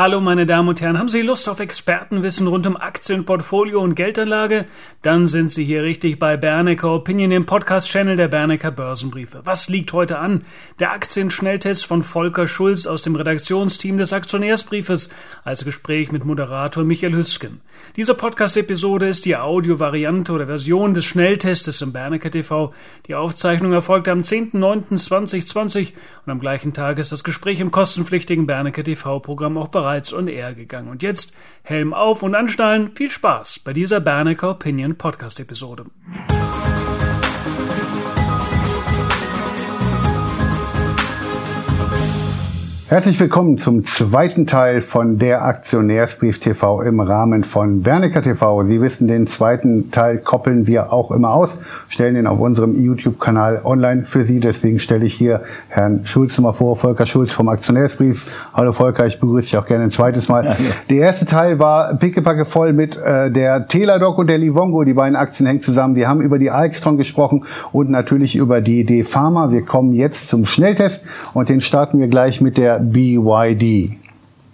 Hallo meine Damen und Herren, haben Sie Lust auf Expertenwissen rund um Aktien, Portfolio und Geldanlage? Dann sind Sie hier richtig bei Bernecker Opinion, dem Podcast-Channel der Bernecker Börsenbriefe. Was liegt heute an? Der Aktienschnelltest von Volker Schulz aus dem Redaktionsteam des Aktionärsbriefes als Gespräch mit Moderator Michael Hüsken. Diese Podcast-Episode ist die Audiovariante oder Version des Schnelltestes im Bernecker TV. Die Aufzeichnung erfolgte am 10.09.2020 und am gleichen Tag ist das Gespräch im kostenpflichtigen Bernecker TV-Programm auch bereits bereits on air gegangen. Und jetzt Helm auf und anschnallen. Viel Spaß bei dieser Bernecker Opinion Podcast Episode. Herzlich willkommen zum zweiten Teil von der Aktionärsbrief TV im Rahmen von Bernecker TV. Sie wissen, den zweiten Teil koppeln wir auch immer aus, stellen den auf unserem YouTube-Kanal online für Sie. Deswegen stelle ich hier Herrn Schulz nochmal vor, Volker Schulz vom Aktionärsbrief. Hallo Volker, ich begrüße dich auch gerne ein zweites Mal. Ja, ja. Der erste Teil war pickepacke voll mit äh, der Teladoc und der Livongo. Die beiden Aktien hängen zusammen. Wir haben über die Alextron gesprochen und natürlich über die D Pharma. Wir kommen jetzt zum Schnelltest und den starten wir gleich mit der BYD?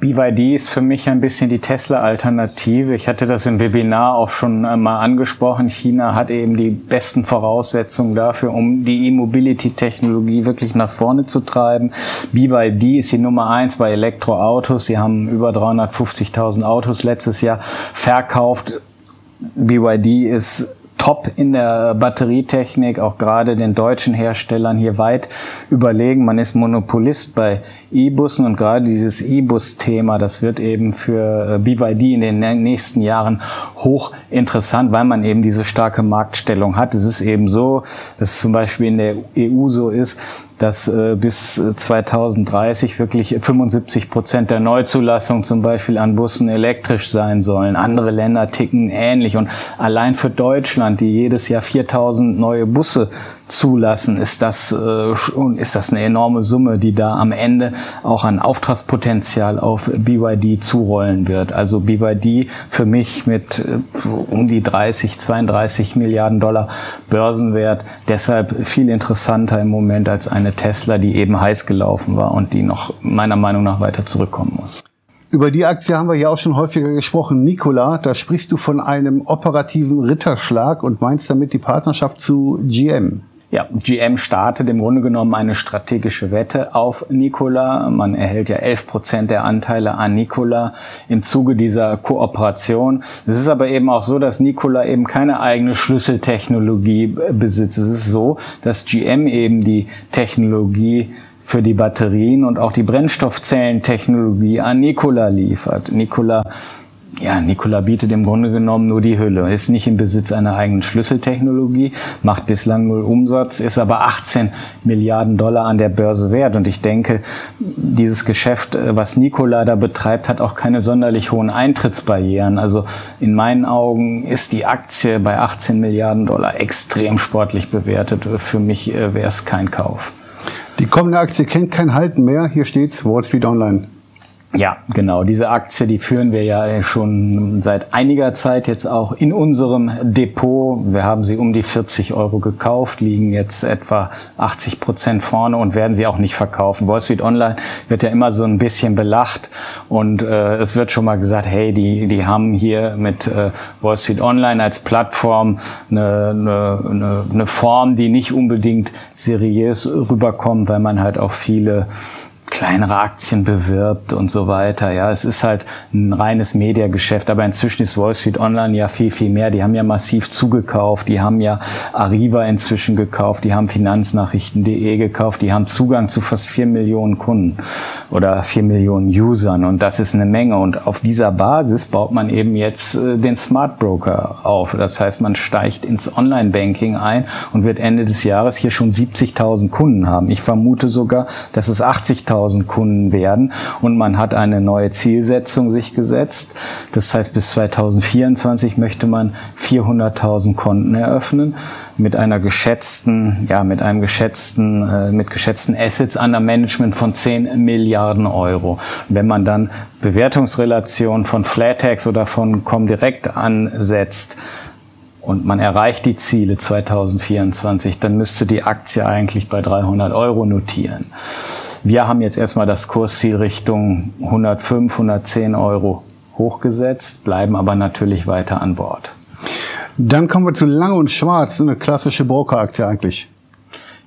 BYD ist für mich ein bisschen die Tesla-Alternative. Ich hatte das im Webinar auch schon mal angesprochen. China hat eben die besten Voraussetzungen dafür, um die E-Mobility-Technologie wirklich nach vorne zu treiben. BYD ist die Nummer eins bei Elektroautos. Sie haben über 350.000 Autos letztes Jahr verkauft. BYD ist top in der Batterietechnik, auch gerade den deutschen Herstellern hier weit überlegen. Man ist Monopolist bei E-Bussen und gerade dieses E-Bus-Thema, das wird eben für äh, BYD in den nächsten Jahren hoch interessant, weil man eben diese starke Marktstellung hat. Es ist eben so, dass es zum Beispiel in der EU so ist, dass äh, bis 2030 wirklich 75 Prozent der Neuzulassung zum Beispiel an Bussen elektrisch sein sollen. Andere Länder ticken ähnlich. Und allein für Deutschland, die jedes Jahr 4000 neue Busse zulassen, ist das, äh, ist das eine enorme Summe, die da am Ende auch an Auftragspotenzial auf BYD zurollen wird. Also BYD für mich mit äh, um die 30, 32 Milliarden Dollar Börsenwert deshalb viel interessanter im Moment als eine Tesla, die eben heiß gelaufen war und die noch meiner Meinung nach weiter zurückkommen muss. Über die Aktie haben wir ja auch schon häufiger gesprochen. Nikola, da sprichst du von einem operativen Ritterschlag und meinst damit die Partnerschaft zu GM. Ja, GM startet im Grunde genommen eine strategische Wette auf Nikola. Man erhält ja 11 Prozent der Anteile an Nikola im Zuge dieser Kooperation. Es ist aber eben auch so, dass Nikola eben keine eigene Schlüsseltechnologie besitzt. Es ist so, dass GM eben die Technologie für die Batterien und auch die Brennstoffzellentechnologie an Nikola liefert. Nikola ja, Nikola bietet im Grunde genommen nur die Hülle, ist nicht im Besitz einer eigenen Schlüsseltechnologie, macht bislang null Umsatz, ist aber 18 Milliarden Dollar an der Börse wert. Und ich denke, dieses Geschäft, äh, was Nikola da betreibt, hat auch keine sonderlich hohen Eintrittsbarrieren. Also in meinen Augen ist die Aktie bei 18 Milliarden Dollar extrem sportlich bewertet. Für mich äh, wäre es kein Kauf. Die kommende Aktie kennt kein Halten mehr. Hier steht's, Wall Street Online. Ja, genau. Diese Aktie, die führen wir ja schon seit einiger Zeit jetzt auch in unserem Depot. Wir haben sie um die 40 Euro gekauft, liegen jetzt etwa 80 Prozent vorne und werden sie auch nicht verkaufen. Wall Street Online wird ja immer so ein bisschen belacht und äh, es wird schon mal gesagt, hey, die, die haben hier mit äh, Wall Street Online als Plattform eine, eine, eine Form, die nicht unbedingt seriös rüberkommt, weil man halt auch viele kleinere Aktien bewirbt und so weiter. Ja, es ist halt ein reines Mediageschäft, aber inzwischen ist Wall Street Online ja viel, viel mehr. Die haben ja massiv zugekauft, die haben ja Arriva inzwischen gekauft, die haben Finanznachrichten.de gekauft, die haben Zugang zu fast vier Millionen Kunden oder vier Millionen Usern und das ist eine Menge und auf dieser Basis baut man eben jetzt äh, den Smart Broker auf. Das heißt, man steigt ins Online-Banking ein und wird Ende des Jahres hier schon 70.000 Kunden haben. Ich vermute sogar, dass es 80.000 10.000 Kunden werden. Und man hat eine neue Zielsetzung sich gesetzt. Das heißt, bis 2024 möchte man 400.000 Konten eröffnen mit einer geschätzten, ja, mit einem geschätzten, äh, mit geschätzten Assets under Management von 10 Milliarden Euro. Wenn man dann Bewertungsrelationen von Flatex oder von Comdirect ansetzt, und man erreicht die Ziele 2024, dann müsste die Aktie eigentlich bei 300 Euro notieren. Wir haben jetzt erstmal das Kursziel Richtung 105, 110 Euro hochgesetzt, bleiben aber natürlich weiter an Bord. Dann kommen wir zu Lang und Schwarz, eine klassische Brokeraktie eigentlich.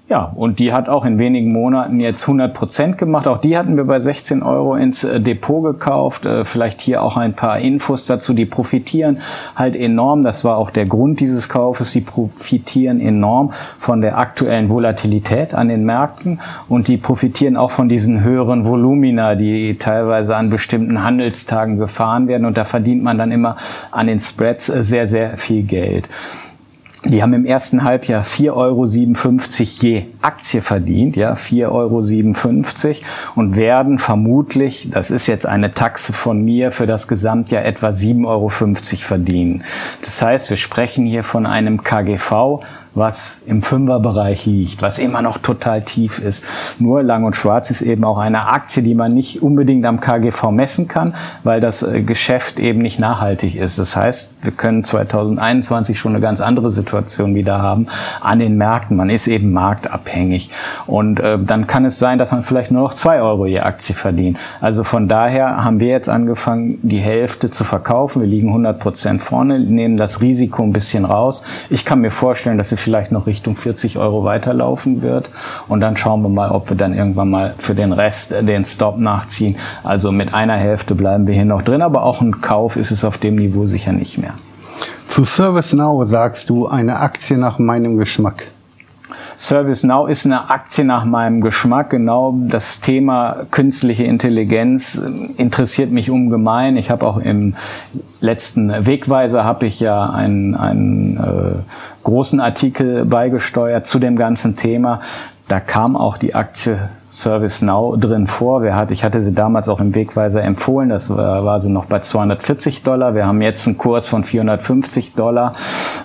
Ja, und die hat auch in wenigen Monaten jetzt 100 Prozent gemacht. Auch die hatten wir bei 16 Euro ins äh, Depot gekauft. Äh, vielleicht hier auch ein paar Infos dazu. Die profitieren halt enorm. Das war auch der Grund dieses Kaufes. Die profitieren enorm von der aktuellen Volatilität an den Märkten und die profitieren auch von diesen höheren Volumina, die teilweise an bestimmten Handelstagen gefahren werden. Und da verdient man dann immer an den Spreads äh, sehr, sehr viel Geld. Die haben im ersten Halbjahr 4,57 Euro je Aktie verdient, ja, 4,57 Euro und werden vermutlich, das ist jetzt eine Taxe von mir, für das Gesamtjahr etwa 7,50 Euro verdienen. Das heißt, wir sprechen hier von einem KGV, was im Fünferbereich liegt, was immer noch total tief ist. Nur Lang und Schwarz ist eben auch eine Aktie, die man nicht unbedingt am KGV messen kann, weil das äh, Geschäft eben nicht nachhaltig ist. Das heißt, wir können 2021 schon eine ganz andere Situation wieder haben an den Märkten. Man ist eben marktabhängig. Und äh, dann kann es sein, dass man vielleicht nur noch zwei Euro je Aktie verdient. Also von daher haben wir jetzt angefangen, die Hälfte zu verkaufen. Wir liegen 100 Prozent vorne, nehmen das Risiko ein bisschen raus. Ich kann mir vorstellen, dass sie vielleicht noch Richtung 40 Euro weiterlaufen wird. Und dann schauen wir mal, ob wir dann irgendwann mal für den Rest den Stop nachziehen. Also mit einer Hälfte bleiben wir hier noch drin, aber auch ein Kauf ist es auf dem Niveau sicher nicht mehr. Zu ServiceNow sagst du eine Aktie nach meinem Geschmack. ServiceNow ist eine Aktie nach meinem Geschmack. Genau das Thema künstliche Intelligenz interessiert mich ungemein. Ich habe auch im letzten Wegweiser habe ich ja einen, einen äh, großen Artikel beigesteuert zu dem ganzen Thema. Da kam auch die Aktie ServiceNow drin vor. Wir hat, ich hatte sie damals auch im Wegweiser empfohlen. Das war, war sie noch bei 240 Dollar. Wir haben jetzt einen Kurs von 450 Dollar.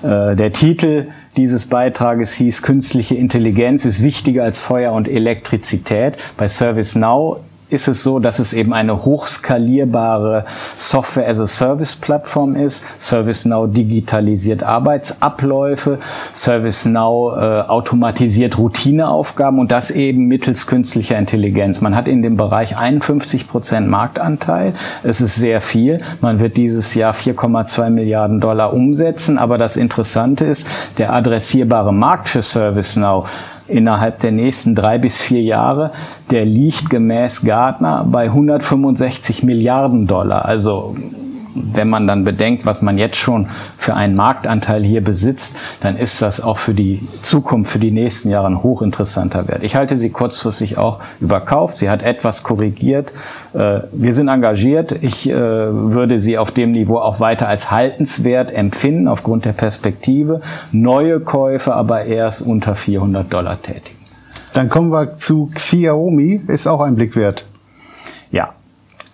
Äh, der Titel dieses Beitrages hieß, künstliche Intelligenz ist wichtiger als Feuer und Elektrizität. Bei ServiceNow ist es so, dass es eben eine hochskalierbare Software-as-a-Service-Plattform ist. ServiceNow digitalisiert Arbeitsabläufe, ServiceNow äh, automatisiert Routineaufgaben und das eben mittels künstlicher Intelligenz. Man hat in dem Bereich 51 Prozent Marktanteil. Es ist sehr viel. Man wird dieses Jahr 4,2 Milliarden Dollar umsetzen. Aber das Interessante ist, der adressierbare Markt für ServiceNow innerhalb der nächsten drei bis vier Jahre, der liegt gemäß Gartner bei 165 Milliarden Dollar. Also wenn man dann bedenkt, was man jetzt schon für einen Marktanteil hier besitzt, dann ist das auch für die Zukunft, für die nächsten Jahre ein hochinteressanter Wert. Ich halte sie kurzfristig auch überkauft. Sie hat etwas korrigiert. Äh, wir sind engagiert. Ich äh, würde sie auf dem Niveau auch weiter als haltenswert empfinden, aufgrund der Perspektive. Neue Käufe aber erst unter 400 Dollar tätigen. Dann kommen wir zu Xiaomi, ist auch ein Blick wert.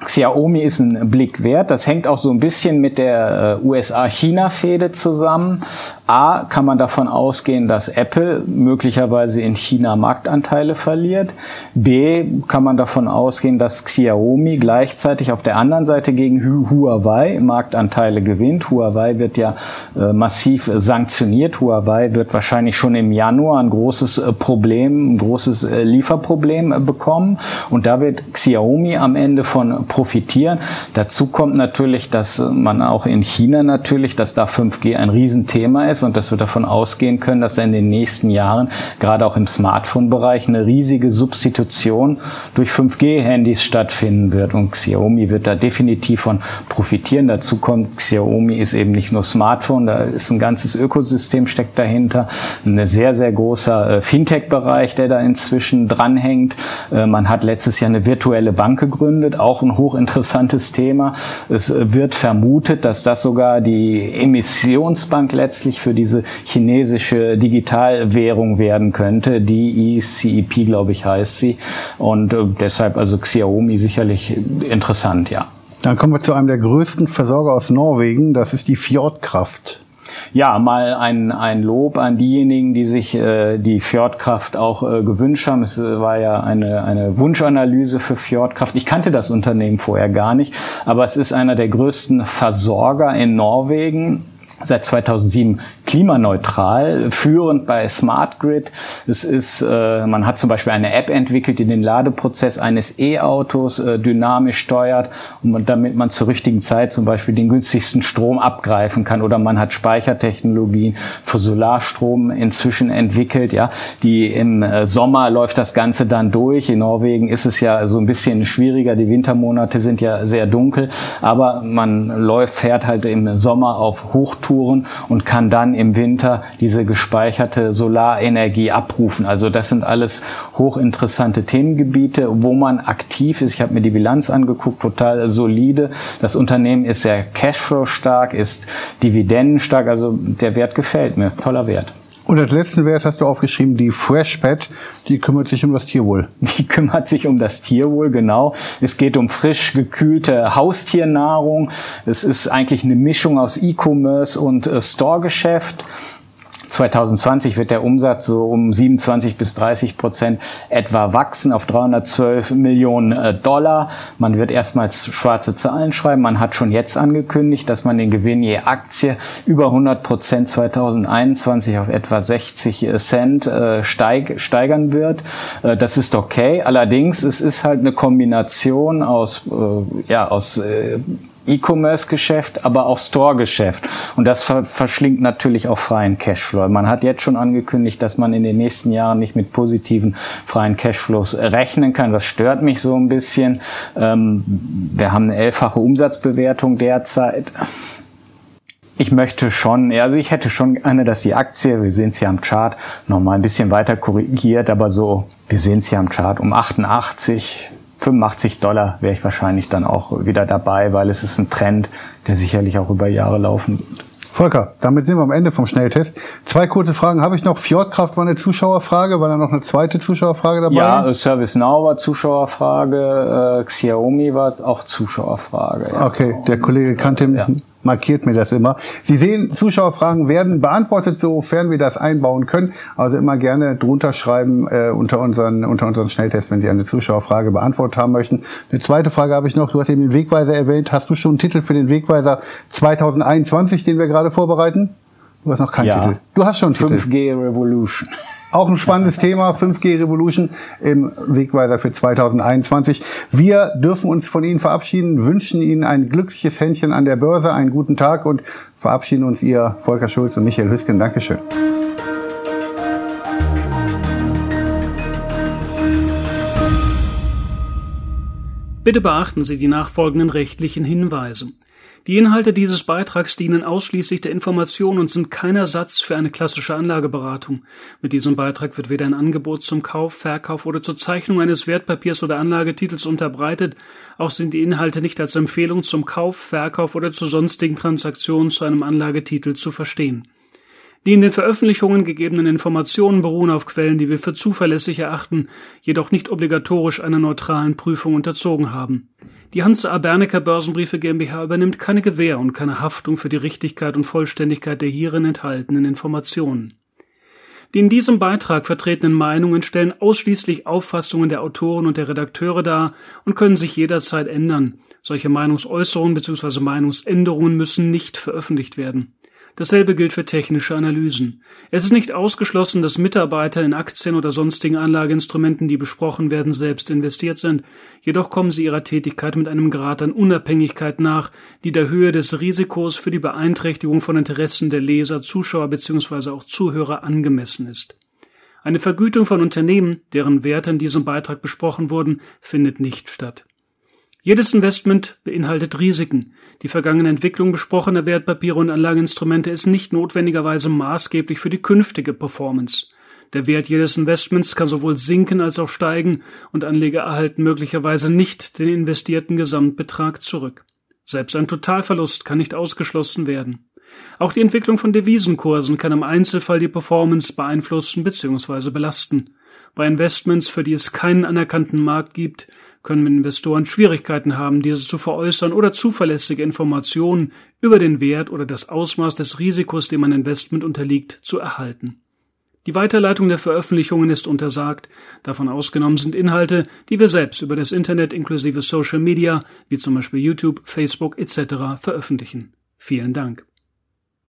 Xiaomi ist ein Blick wert. Das hängt auch so ein bisschen mit der äh, USA-China-Fehde zusammen. A, kann man davon ausgehen, dass Apple möglicherweise in China Marktanteile verliert. B, kann man davon ausgehen, dass Xiaomi gleichzeitig auf der anderen Seite gegen Huawei Marktanteile gewinnt. Huawei wird ja äh, massiv sanktioniert. Huawei wird wahrscheinlich schon im Januar ein großes äh, Problem, ein großes äh, Lieferproblem äh, bekommen. Und da wird Xiaomi am Ende von profitieren. Dazu kommt natürlich, dass man auch in China natürlich, dass da 5G ein Riesenthema ist ist und dass wir davon ausgehen können, dass in den nächsten Jahren gerade auch im Smartphone-Bereich eine riesige Substitution durch 5G-Handys stattfinden wird. Und Xiaomi wird da definitiv von profitieren. Dazu kommt, Xiaomi ist eben nicht nur Smartphone, da ist ein ganzes Ökosystem steckt dahinter. Ein sehr, sehr großer äh, Fintech-Bereich, der da inzwischen dranhängt. Äh, man hat letztes Jahr eine virtuelle Bank gegründet, auch ein hochinteressantes Thema. Es äh, wird vermutet, dass das sogar die Emissionsbank letztlich für für diese chinesische Digitalwährung werden könnte. Die ECEP, glaube ich, heißt sie. Und äh, deshalb also Xiaomi sicherlich interessant, ja. Dann kommen wir zu einem der größten Versorger aus Norwegen. Das ist die Fjordkraft. Ja, mal ein, ein Lob an diejenigen, die sich äh, die Fjordkraft auch äh, gewünscht haben. Es äh, war ja eine, eine Wunschanalyse für Fjordkraft. Ich kannte das Unternehmen vorher gar nicht, aber es ist einer der größten Versorger in Norwegen Seit 2007 klimaneutral, führend bei Smart Grid. Es ist, äh, man hat zum Beispiel eine App entwickelt, die den Ladeprozess eines E-Autos äh, dynamisch steuert, man, damit man zur richtigen Zeit zum Beispiel den günstigsten Strom abgreifen kann. Oder man hat Speichertechnologien für Solarstrom inzwischen entwickelt. Ja, die im äh, Sommer läuft das Ganze dann durch. In Norwegen ist es ja so ein bisschen schwieriger. Die Wintermonate sind ja sehr dunkel, aber man läuft, fährt halt im Sommer auf Hochtouren und kann dann im Winter diese gespeicherte Solarenergie abrufen. Also das sind alles hochinteressante Themengebiete, wo man aktiv ist. Ich habe mir die Bilanz angeguckt, total solide. Das Unternehmen ist sehr Cashflow stark, ist dividendenstark. Also der Wert gefällt mir. Toller Wert. Und als letzten Wert hast du aufgeschrieben, die Freshpet, die kümmert sich um das Tierwohl. Die kümmert sich um das Tierwohl, genau. Es geht um frisch gekühlte Haustiernahrung. Es ist eigentlich eine Mischung aus E-Commerce und äh, Store-Geschäft. 2020 wird der Umsatz so um 27 bis 30 Prozent etwa wachsen auf 312 Millionen äh, Dollar. Man wird erstmals schwarze Zahlen schreiben. Man hat schon jetzt angekündigt, dass man den Gewinn je Aktie über 100 Prozent 2021 auf etwa 60 Cent äh, steig, steigern wird. Äh, das ist okay. Allerdings, es ist halt eine Kombination aus, ja, aus E-Commerce-Geschäft, aber auch Store-Geschäft. Und das ver verschlingt natürlich auch freien Cashflow. Man hat jetzt schon angekündigt, dass man in den nächsten Jahren nicht mit positiven freien Cashflows rechnen kann. Das stört mich so ein bisschen. Ähm, wir haben eine elffache Umsatzbewertung derzeit. Ich möchte schon, also ich hätte schon gerne, dass die Aktie, wir sehen es hier am Chart, nochmal ein bisschen weiter korrigiert, aber so, wir sehen es hier am Chart um 88, 85 Dollar wäre ich wahrscheinlich dann auch wieder dabei, weil es ist ein Trend, der sicherlich auch über Jahre laufen wird. Volker, damit sind wir am Ende vom Schnelltest. Zwei kurze Fragen habe ich noch. Fjordkraft war eine Zuschauerfrage, war da noch eine zweite Zuschauerfrage dabei? Ja, ServiceNow war Zuschauerfrage, äh, Xiaomi war auch Zuschauerfrage. Ja. Okay, der Kollege kannte ja markiert mir das immer. Sie sehen, Zuschauerfragen werden beantwortet, sofern wir das einbauen können. Also immer gerne drunter schreiben äh, unter unseren unter unseren Schnelltest, wenn Sie eine Zuschauerfrage beantwortet haben möchten. Eine zweite Frage habe ich noch. Du hast eben den Wegweiser erwähnt. Hast du schon einen Titel für den Wegweiser 2021, den wir gerade vorbereiten? Du hast noch keinen ja. Titel. Du hast schon einen 5G Titel. Revolution. Auch ein spannendes Thema, 5G Revolution im Wegweiser für 2021. Wir dürfen uns von Ihnen verabschieden, wünschen Ihnen ein glückliches Händchen an der Börse, einen guten Tag und verabschieden uns Ihr Volker Schulz und Michael Hüsken. Dankeschön. Bitte beachten Sie die nachfolgenden rechtlichen Hinweise. Die Inhalte dieses Beitrags dienen ausschließlich der Information und sind kein Ersatz für eine klassische Anlageberatung. Mit diesem Beitrag wird weder ein Angebot zum Kauf, Verkauf oder zur Zeichnung eines Wertpapiers oder Anlagetitels unterbreitet, auch sind die Inhalte nicht als Empfehlung zum Kauf, Verkauf oder zu sonstigen Transaktionen zu einem Anlagetitel zu verstehen. Die in den Veröffentlichungen gegebenen Informationen beruhen auf Quellen, die wir für zuverlässig erachten, jedoch nicht obligatorisch einer neutralen Prüfung unterzogen haben. Die Hanse A. Bernecker Börsenbriefe GmbH übernimmt keine Gewähr und keine Haftung für die Richtigkeit und Vollständigkeit der hierin enthaltenen Informationen. Die in diesem Beitrag vertretenen Meinungen stellen ausschließlich Auffassungen der Autoren und der Redakteure dar und können sich jederzeit ändern. Solche Meinungsäußerungen bzw. Meinungsänderungen müssen nicht veröffentlicht werden. Dasselbe gilt für technische Analysen. Es ist nicht ausgeschlossen, dass Mitarbeiter in Aktien oder sonstigen Anlageinstrumenten, die besprochen werden, selbst investiert sind, jedoch kommen sie ihrer Tätigkeit mit einem Grad an Unabhängigkeit nach, die der Höhe des Risikos für die Beeinträchtigung von Interessen der Leser, Zuschauer bzw. auch Zuhörer angemessen ist. Eine Vergütung von Unternehmen, deren Werte in diesem Beitrag besprochen wurden, findet nicht statt. Jedes Investment beinhaltet Risiken. Die vergangene Entwicklung besprochener Wertpapiere und Anlageinstrumente ist nicht notwendigerweise maßgeblich für die künftige Performance. Der Wert jedes Investments kann sowohl sinken als auch steigen und Anleger erhalten möglicherweise nicht den investierten Gesamtbetrag zurück. Selbst ein Totalverlust kann nicht ausgeschlossen werden. Auch die Entwicklung von Devisenkursen kann im Einzelfall die Performance beeinflussen bzw. belasten. Bei Investments, für die es keinen anerkannten Markt gibt, können Investoren Schwierigkeiten haben, diese zu veräußern oder zuverlässige Informationen über den Wert oder das Ausmaß des Risikos, dem ein Investment unterliegt, zu erhalten. Die Weiterleitung der Veröffentlichungen ist untersagt, davon ausgenommen sind Inhalte, die wir selbst über das Internet inklusive Social Media, wie zum Beispiel YouTube, Facebook etc. veröffentlichen. Vielen Dank.